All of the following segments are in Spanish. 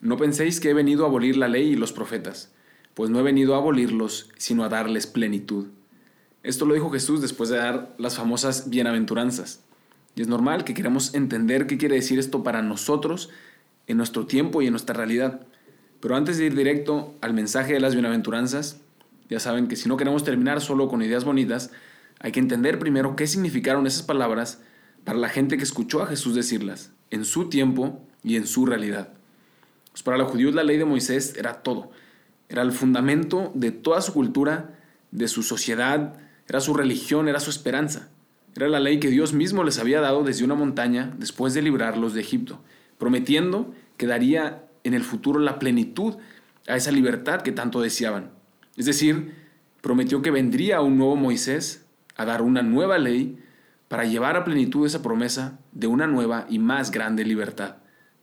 no penséis que he venido a abolir la ley y los profetas, pues no he venido a abolirlos, sino a darles plenitud. Esto lo dijo Jesús después de dar las famosas bienaventuranzas. Y es normal que queramos entender qué quiere decir esto para nosotros en nuestro tiempo y en nuestra realidad. Pero antes de ir directo al mensaje de las bienaventuranzas, ya saben que si no queremos terminar solo con ideas bonitas, hay que entender primero qué significaron esas palabras para la gente que escuchó a Jesús decirlas, en su tiempo y en su realidad. Pues para los judíos la ley de Moisés era todo, era el fundamento de toda su cultura, de su sociedad, era su religión, era su esperanza. Era la ley que Dios mismo les había dado desde una montaña después de librarlos de Egipto, prometiendo que daría en el futuro la plenitud a esa libertad que tanto deseaban. Es decir, prometió que vendría un nuevo Moisés a dar una nueva ley para llevar a plenitud esa promesa de una nueva y más grande libertad.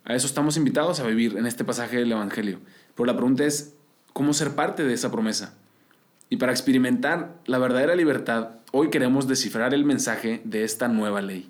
A eso estamos invitados a vivir en este pasaje del Evangelio. Pero la pregunta es, ¿cómo ser parte de esa promesa? Y para experimentar la verdadera libertad, hoy queremos descifrar el mensaje de esta nueva ley.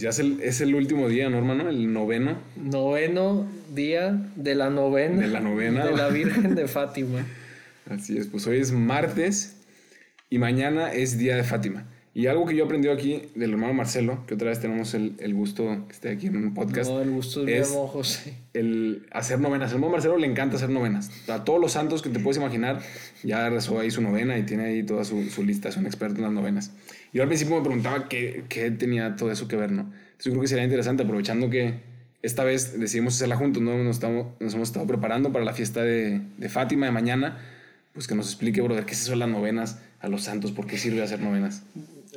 Pues ya es el, último día, ¿no, hermano? El noveno. Noveno día de la novena. De la novena. De la Virgen de Fátima. Así es, pues hoy es martes y mañana es día de Fátima. Y algo que yo aprendí aquí del hermano Marcelo, que otra vez tenemos el, gusto que esté aquí en un podcast. No, el gusto es José. El hacer novenas. Al hermano Marcelo le encanta hacer novenas. A todos los santos que te puedes imaginar, ya rezó ahí su novena y tiene ahí toda su, su lista. Es un experto en las novenas. Y yo al principio me preguntaba qué, qué, tenía todo eso que ver, ¿no? Entonces yo creo que sería interesante, aprovechando que esta vez decidimos hacerla juntos, ¿no? Nos, estamos, nos hemos estado preparando para la fiesta de, de Fátima de mañana. Pues que nos explique, brother, qué es eso de las novenas a los santos, por qué sirve hacer novenas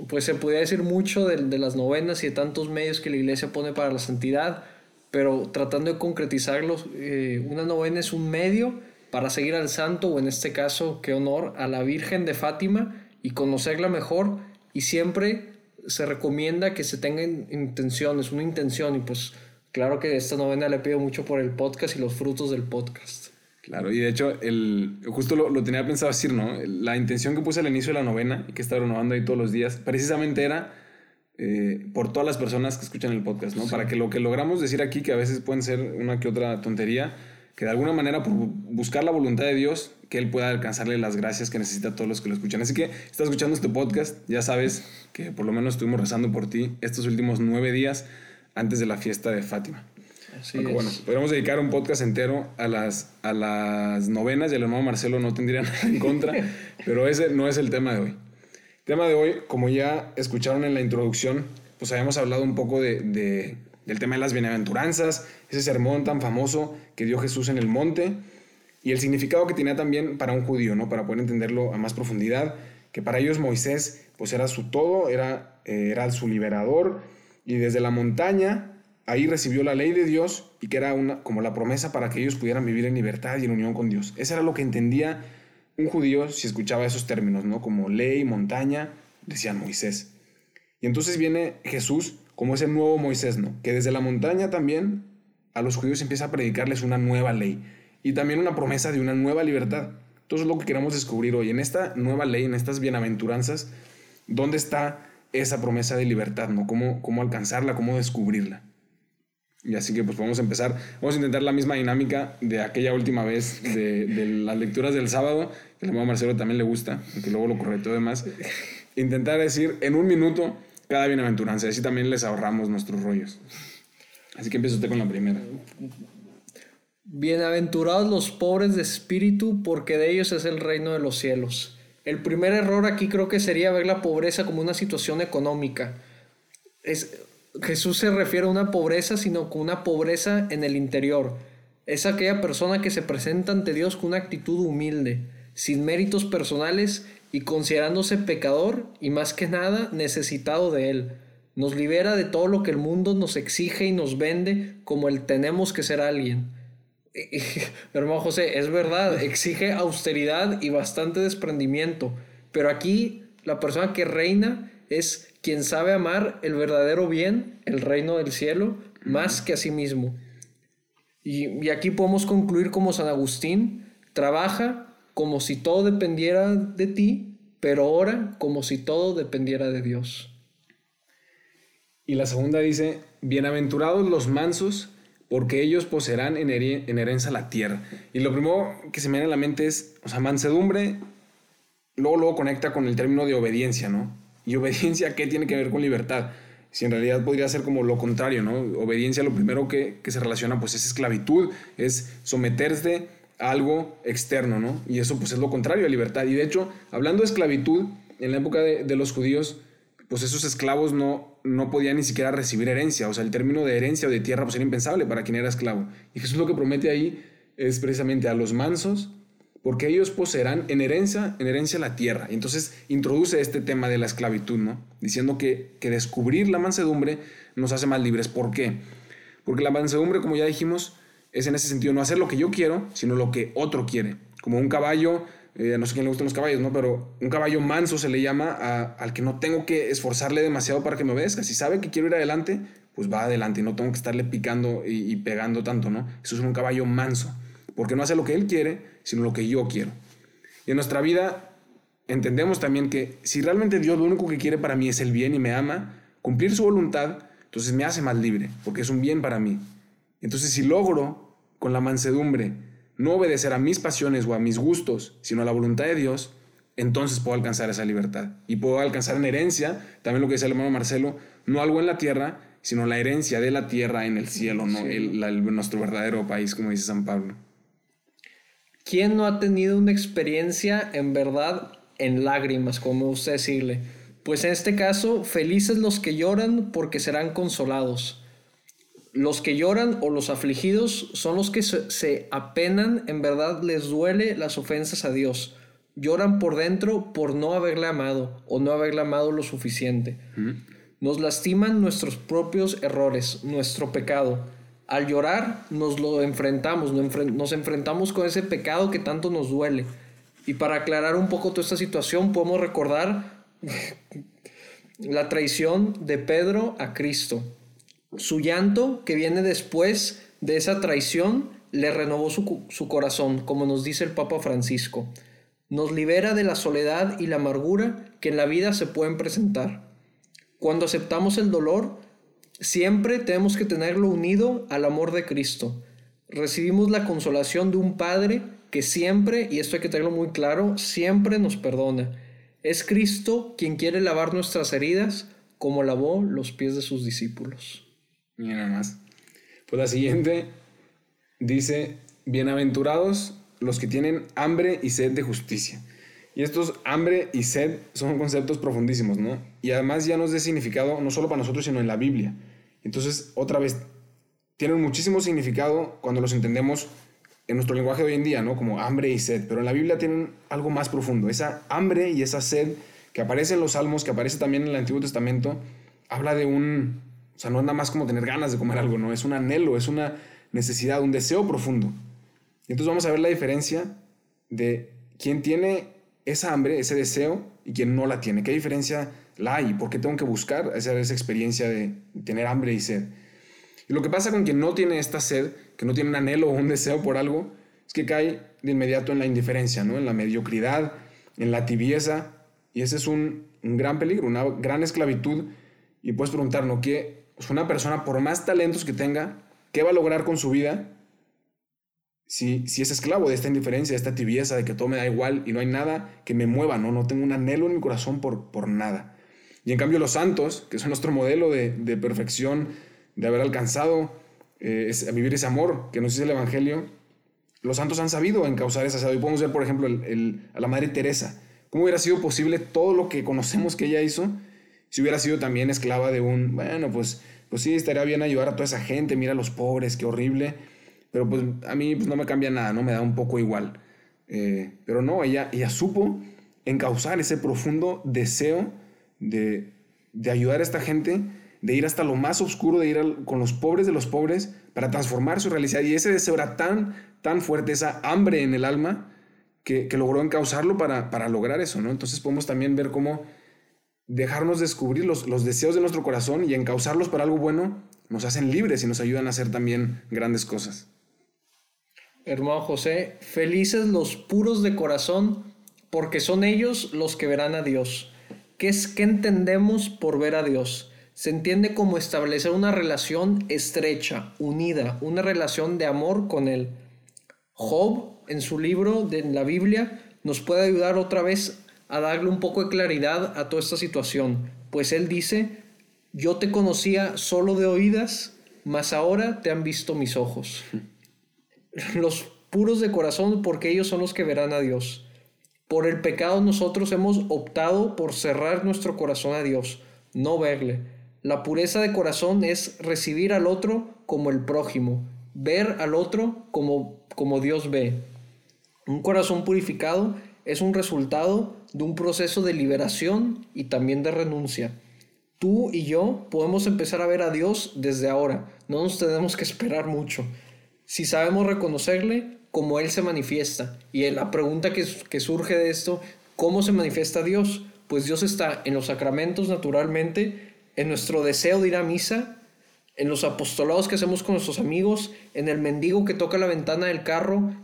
pues se podría decir mucho de, las novenas y de tantos medios que la iglesia pone para la santidad, pero tratando de concretizarlos, eh, una novena es un medio para seguir al santo, o en este caso, qué honor, a la Virgen de Fátima y conocerla mejor, y siempre se recomienda que se tengan intenciones, una intención, y pues claro que esta novena le pido mucho por el podcast y los frutos del podcast. Claro, y de hecho, el, justo lo, tenía pensado decir, ¿no? La intención que puse al inicio de la novena y que está renovando ahí todos los días, precisamente era eh, por todas las personas que escuchan el podcast, ¿no? Para que lo que logramos decir aquí, que a veces pueden ser una que otra tontería, que de alguna manera por buscar la voluntad de Dios, que Él pueda alcanzarle las gracias que necesita a todos los que lo escuchan. Así que, estás escuchando este podcast, ya sabes que por lo menos estuvimos rezando por ti estos últimos nueve días antes de la fiesta de Fátima bueno, podríamos dedicar un podcast entero a las, a las novenas y el hermano Marcelo no tendría nada en contra, pero ese no es el tema de hoy. El tema de hoy, como ya escucharon en la introducción, pues habíamos hablado un poco de, de, del tema de las bienaventuranzas, ese sermón tan famoso que dio Jesús en el monte y el significado que tenía también para un judío, ¿no? Para poder entenderlo a más profundidad, que para ellos Moisés pues era su todo, era, eh, era su liberador y desde la montaña ahí recibió la ley de Dios y que era una, como la promesa para que ellos pudieran vivir en libertad y en unión con Dios. Eso era lo que entendía un judío si escuchaba esos términos, ¿no? Como ley, montaña, decían Moisés. Y entonces viene Jesús como ese nuevo Moisés, ¿no? Que desde la montaña también a los judíos empieza a predicarles una nueva ley y también una promesa de una nueva libertad. Entonces es lo que queremos descubrir hoy. En esta nueva ley, en estas bienaventuranzas, ¿dónde está esa promesa de libertad, ¿no? ¿Cómo, cómo alcanzarla, cómo descubrirla? Y así que pues vamos a empezar. Vamos a intentar la misma dinámica de aquella última vez de, de las lecturas del sábado, que el Marcelo también le gusta, aunque luego lo correcto demás. Intentar decir en un minuto cada bienaventuranza, así también les ahorramos nuestros rollos. Así que empieza usted con la primera. Bienaventurados los pobres de espíritu, porque de ellos es el reino de los cielos. El primer error aquí creo que sería ver la pobreza como una situación económica. Es, Jesús se refiere a una pobreza, sino con una pobreza en el interior. Es aquella persona que se presenta ante Dios con una actitud humilde, sin méritos personales y considerándose pecador y más que nada necesitado de Él. Nos libera de todo lo que el mundo nos exige y nos vende como el tenemos que ser alguien. Hermano José, es verdad, exige austeridad y bastante desprendimiento, pero aquí la persona que reina es quien sabe amar el verdadero bien, el reino del cielo, más que a sí mismo. Y, y aquí podemos concluir como San Agustín, trabaja como si todo dependiera de ti, pero ora como si todo dependiera de Dios. Y la segunda dice, bienaventurados los mansos, porque ellos poseerán en, herencia la tierra. Y lo primero que se me viene a la mente es, o sea, mansedumbre, luego, luego conecta con el término de obediencia, ¿no? Y obediencia, ¿qué tiene que ver con libertad? Si en realidad podría ser como lo contrario, ¿no? Obediencia, lo primero que, que se relaciona, pues es esclavitud, es someterse a algo externo, ¿no? Y eso, pues es lo contrario a libertad. Y de hecho, hablando de esclavitud, en la época de, de los judíos, pues esos esclavos no, no podían ni siquiera recibir herencia. O sea, el término de herencia o de tierra pues era impensable para quien era esclavo. Y Jesús lo que promete ahí es precisamente a los mansos, porque ellos poseerán en herencia, en herencia la tierra. Y entonces introduce este tema de la esclavitud, ¿no? Diciendo que, que descubrir la mansedumbre nos hace más libres. ¿Por qué? Porque la mansedumbre, como ya dijimos, es en ese sentido no hacer lo que yo quiero, sino lo que otro quiere. Como un caballo eh, no sé quién le gustan los caballos, ¿no? Pero un caballo manso se le llama al que no tengo que esforzarle demasiado para que me obedezca. Si sabe que quiero ir adelante, pues va adelante y no tengo que estarle picando y, pegando tanto, ¿no? Eso es un caballo manso, porque no hace lo que él quiere, sino lo que yo quiero. Y en nuestra vida entendemos también que si realmente Dios lo único que quiere para mí es el bien y me ama, cumplir su voluntad, entonces me hace más libre, porque es un bien para mí. Entonces si logro con la mansedumbre no obedecer a mis pasiones o a mis gustos, sino a la voluntad de Dios, entonces puedo alcanzar esa libertad. Y puedo alcanzar en herencia, también lo que dice el hermano Marcelo, no algo en la tierra, sino la herencia de la tierra en el cielo, ¿no? nuestro verdadero país, como dice San Pablo. ¿Quién no ha tenido una experiencia en verdad en lágrimas, como gusta decirle? Pues en este caso, felices los que lloran porque serán consolados. Los que lloran o los afligidos son los que se, apenan, en verdad les duele las ofensas a Dios. Lloran por dentro por no haberle amado o no haberle amado lo suficiente. Nos lastiman nuestros propios errores, nuestro pecado. Al llorar nos lo enfrentamos, nos enfrentamos con ese pecado que tanto nos duele. Y para aclarar un poco toda esta situación, podemos recordar la traición de Pedro a Cristo. Su llanto, que viene después de esa traición, le renovó su, corazón, como nos dice el Papa Francisco. Nos libera de la soledad y la amargura que en la vida se pueden presentar. Cuando aceptamos el dolor, siempre tenemos que tenerlo unido al amor de Cristo. Recibimos la consolación de un Padre que siempre, y esto hay que tenerlo muy claro, siempre nos perdona. Es Cristo quien quiere lavar nuestras heridas como lavó los pies de sus discípulos. Y nada más. Pues la siguiente dice, bienaventurados los que tienen hambre y sed de justicia. Y estos hambre y sed son conceptos profundísimos, ¿no? Y además ya nos de significado no solo para nosotros, sino en la Biblia. Entonces, otra vez, tienen muchísimo significado cuando los entendemos en nuestro lenguaje de hoy en día, ¿no? Como hambre y sed. Pero en la Biblia tienen algo más profundo. Esa hambre y esa sed que aparece en los salmos, que aparece también en el Antiguo Testamento, habla de un, o sea, no es nada más como tener ganas de comer algo, no, es un anhelo, es una necesidad, un deseo profundo. Entonces vamos a ver la diferencia de quién tiene esa hambre, ese deseo y quién no la tiene. ¿Qué diferencia la hay? ¿Por qué tengo que buscar esa, esa experiencia de tener hambre y sed? Y lo que pasa con quien no tiene esta sed, que no tiene un anhelo o un deseo por algo, es que cae de inmediato en la indiferencia, ¿no? en la mediocridad, en la tibieza. Y ese es un, un gran peligro, una gran esclavitud. Y puedes preguntarnos, ¿qué, pues una persona, por más talentos que tenga, ¿qué va a lograr con su vida si, si es esclavo de esta indiferencia, de esta tibieza, de que todo me da igual y no hay nada que me mueva, ¿no? No tengo un anhelo en mi corazón por, por nada. Y en cambio los santos, que son nuestro modelo de, de perfección, de haber alcanzado eh, vivir ese amor que nos dice el Evangelio, los santos han sabido encauzar esa. Y podemos ver, por ejemplo, el, a la Madre Teresa. ¿Cómo hubiera sido posible todo lo que conocemos que ella hizo si hubiera sido también esclava de un, bueno, pues, pues sí, estaría bien ayudar a toda esa gente, mira a los pobres, qué horrible, pero pues a mí pues, no me cambia nada, no me da un poco igual. Eh, pero no, ella, ella supo encauzar ese profundo deseo de, de ayudar a esta gente, de ir hasta lo más oscuro, de ir con los pobres de los pobres para transformar su realidad. Y ese deseo era tan, tan fuerte, esa hambre en el alma, que, logró encauzarlo para, para, lograr eso, ¿no? Entonces podemos también ver cómo dejarnos descubrir los, los deseos de nuestro corazón y encauzarlos para algo bueno nos hacen libres y nos ayudan a hacer también grandes cosas. Hermano José, felices los puros de corazón, porque son ellos los que verán a Dios. ¿Qué es que entendemos por ver a Dios? Se entiende como establecer una relación estrecha, unida, una relación de amor con Él. Job, en su libro de la Biblia, nos puede ayudar otra vez a darle un poco de claridad a toda esta situación, pues él dice, yo te conocía solo de oídas, mas ahora te han visto mis ojos. Los puros de corazón, porque ellos son los que verán a Dios. Por el pecado nosotros hemos optado por cerrar nuestro corazón a Dios, no verle. La pureza de corazón es recibir al otro como el prójimo, ver al otro como, como Dios ve. Un corazón purificado es un resultado de un proceso de liberación y también de renuncia. Tú y yo podemos empezar a ver a Dios desde ahora. No nos tenemos que esperar mucho. Si sabemos reconocerle, como Él se manifiesta. Y la pregunta que, que surge de esto, ¿cómo se manifiesta Dios? Pues Dios está en los sacramentos naturalmente, en nuestro deseo de ir a misa, en los apostolados que hacemos con nuestros amigos, en el mendigo que toca la ventana del carro,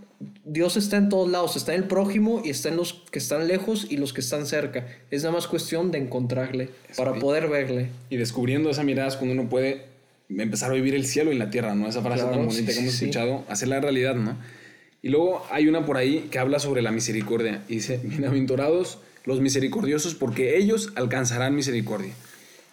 Dios está en todos lados, está en el prójimo y está en los que están lejos y los que están cerca. Es nada más cuestión de encontrarle para poder verle. Y descubriendo esa mirada es cuando uno puede empezar a vivir el cielo y la tierra, ¿no? Esa frase tan bonita que hemos escuchado, hacer la realidad, ¿no? Y luego hay una por ahí que habla sobre la misericordia y dice, bienaventurados los misericordiosos porque ellos alcanzarán misericordia.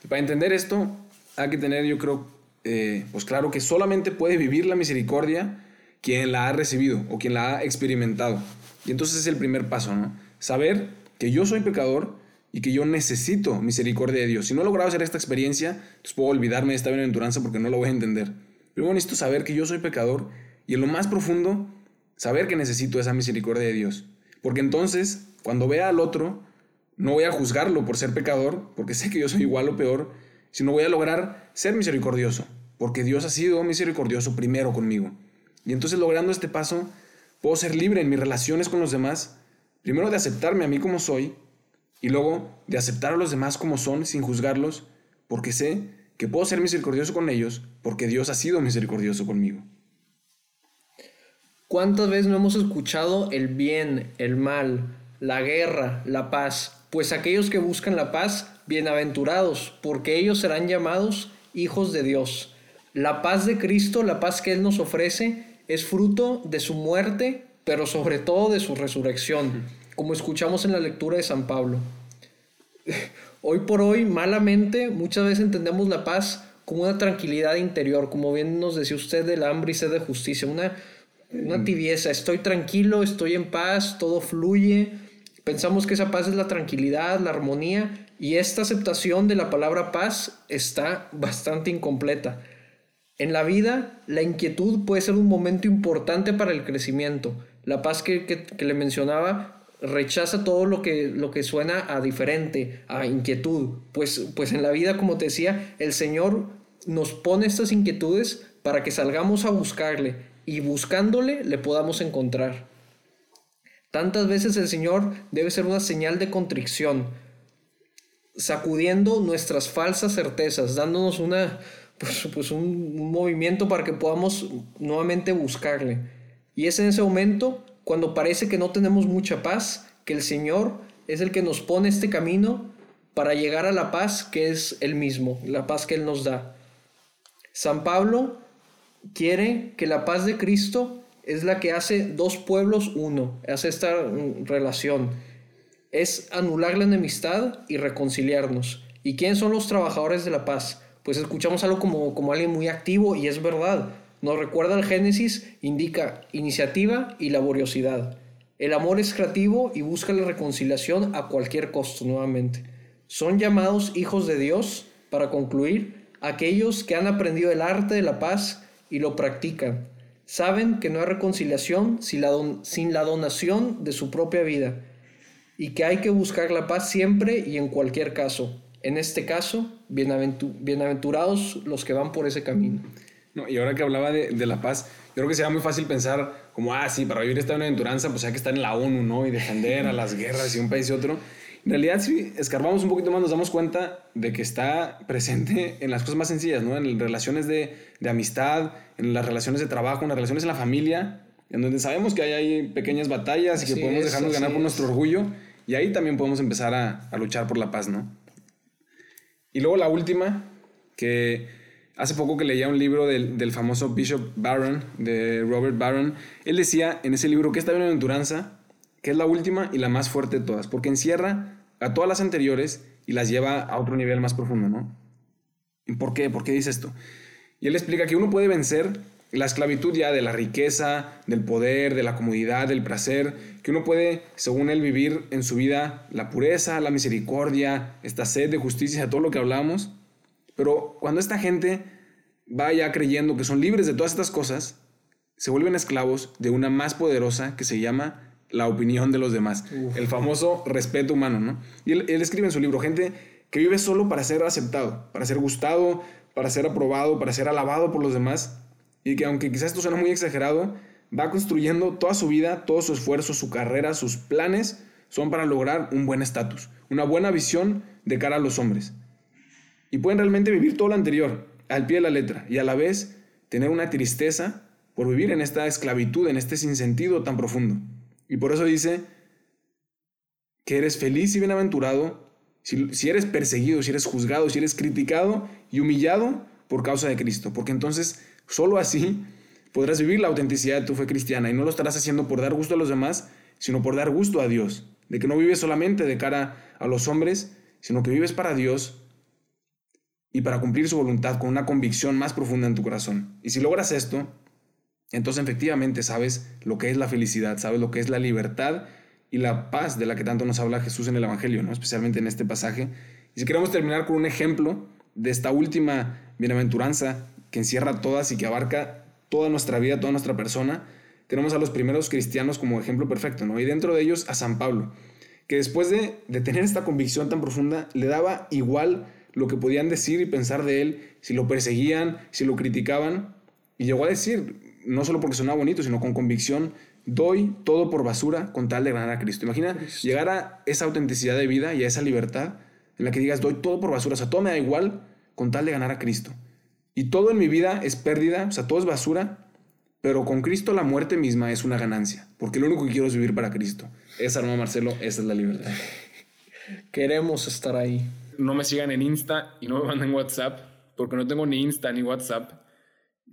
Y para entender esto hay que tener, yo creo, eh, pues claro que solamente puede vivir la misericordia quien la ha recibido o quien la ha experimentado. Y entonces es el primer paso, ¿no? Saber que yo soy pecador y que yo necesito misericordia de Dios. Si no he logrado hacer esta experiencia, entonces puedo olvidarme de esta bienaventuranza porque no lo voy a entender. Pero necesito saber que yo soy pecador y en lo más profundo, saber que necesito esa misericordia de Dios. Porque entonces, cuando vea al otro, no voy a juzgarlo por ser pecador, porque sé que yo soy igual o peor, sino voy a lograr ser misericordioso, porque Dios ha sido misericordioso primero conmigo. Y entonces logrando este paso, puedo ser libre en mis relaciones con los demás, primero de aceptarme a mí como soy y luego de aceptar a los demás como son sin juzgarlos, porque sé que puedo ser misericordioso con ellos porque Dios ha sido misericordioso conmigo. ¿Cuántas veces no hemos escuchado el bien, el mal, la guerra, la paz? Pues aquellos que buscan la paz, bienaventurados, porque ellos serán llamados hijos de Dios. La paz de Cristo, la paz que Él nos ofrece, es fruto de su muerte, pero sobre todo de su resurrección, como escuchamos en la lectura de San Pablo. Hoy por hoy, malamente, muchas veces entendemos la paz como una tranquilidad interior, como bien nos decía usted del hambre y sed de justicia, una, una tibieza, estoy tranquilo, estoy en paz, todo fluye. Pensamos que esa paz es la tranquilidad, la armonía, y esta aceptación de la palabra paz está bastante incompleta. En la vida, la inquietud puede ser un momento importante para el crecimiento. La paz que, le mencionaba rechaza todo lo que, lo que suena a diferente, a inquietud. Pues, pues en la vida, como te decía, el Señor nos pone estas inquietudes para que salgamos a buscarle y buscándole le podamos encontrar. Tantas veces el Señor debe ser una señal de contrición, sacudiendo nuestras falsas certezas, dándonos una, pues, pues un, movimiento para que podamos nuevamente buscarle. Y es en ese momento, cuando parece que no tenemos mucha paz, que el Señor es el que nos pone este camino para llegar a la paz que es Él mismo, la paz que Él nos da. San Pablo quiere que la paz de Cristo es la que hace dos pueblos uno, hace esta mm, relación. Es anular la enemistad y reconciliarnos. ¿Y quiénes son los trabajadores de la paz? pues escuchamos algo como, como alguien muy activo y es verdad. Nos recuerda el Génesis, indica iniciativa y laboriosidad. El amor es creativo y busca la reconciliación a cualquier costo nuevamente. Son llamados hijos de Dios, para concluir, aquellos que han aprendido el arte de la paz y lo practican. Saben que no hay reconciliación sin la, sin la donación de su propia vida. y que hay que buscar la paz siempre y en cualquier caso. En este caso, bienaventurados los que van por ese camino. No, y ahora que hablaba de, de, la paz, yo creo que sería muy fácil pensar como, ah, sí, para vivir esta bienaventuranza, pues hay que estar en la ONU, ¿no? Y defender a las guerras y un país y otro. En realidad, si escarbamos un poquito más, nos damos cuenta de que está presente en las cosas más sencillas, ¿no? En relaciones de, de amistad, en las relaciones de trabajo, en las relaciones en la familia, en donde sabemos que hay, hay pequeñas batallas y que podemos dejarnos ganar por nuestro orgullo. Y ahí también podemos empezar a, a luchar por la paz, ¿no? Y luego la última, que hace poco que leía un libro del, del, famoso Bishop Barron, de Robert Barron, él decía en ese libro que esta bienaventuranza, que es la última y la más fuerte de todas, porque encierra a todas las anteriores y las lleva a otro nivel más profundo, ¿no? ¿Y por qué? ¿Por qué dice esto? Y él explica que uno puede vencer la esclavitud ya de la riqueza, del poder, de la comodidad, del placer, que uno puede, según él, vivir en su vida la pureza, la misericordia, esta sed de justicia, todo lo que hablamos. Pero cuando esta gente va ya creyendo que son libres de todas estas cosas, se vuelven esclavos de una más poderosa que se llama la opinión de los demás, el famoso respeto humano, ¿no? Y él, él escribe en su libro, gente que vive solo para ser aceptado, para ser gustado, para ser aprobado, para ser alabado por los demás, y que aunque quizás esto suena muy exagerado, va construyendo toda su vida, todo su esfuerzo, su carrera, sus planes son para lograr un buen estatus, una buena visión de cara a los hombres. Y pueden realmente vivir todo lo anterior, al pie de la letra, y a la vez tener una tristeza por vivir en esta esclavitud, en este sinsentido tan profundo. Y por eso dice que eres feliz y bienaventurado si, eres perseguido, si eres juzgado, si eres criticado y humillado por causa de Cristo, porque entonces Solo así podrás vivir la autenticidad de tu fe cristiana y no lo estarás haciendo por dar gusto a los demás, sino por dar gusto a Dios. De que no vives solamente de cara a los hombres, sino que vives para Dios y para cumplir su voluntad con una convicción más profunda en tu corazón. Y si logras esto, entonces efectivamente sabes lo que es la felicidad, sabes lo que es la libertad y la paz de la que tanto nos habla Jesús en el Evangelio, ¿no? especialmente en este pasaje. Y si queremos terminar con un ejemplo de esta última bienaventuranza que encierra todas y que abarca toda nuestra vida, toda nuestra persona, tenemos a los primeros cristianos como ejemplo perfecto, ¿no? Y dentro de ellos a San Pablo, que después de, de tener esta convicción tan profunda, le daba igual lo que podían decir y pensar de él, si lo perseguían, si lo criticaban, y llegó a decir, no solo porque sonaba bonito, sino con convicción, doy todo por basura con tal de ganar a Cristo. Imagina llegar a esa autenticidad de vida y a esa libertad en la que digas, doy todo por basura, o sea, todo me da igual con tal de ganar a Cristo. Y todo en mi vida es pérdida, o sea, todo es basura, pero con Cristo la muerte misma es una ganancia, porque lo único que quiero es vivir para Cristo. Esa, hermano Marcelo, esa es la libertad. Queremos estar ahí. No me sigan en Insta y no me manden WhatsApp, porque no tengo ni Insta ni WhatsApp,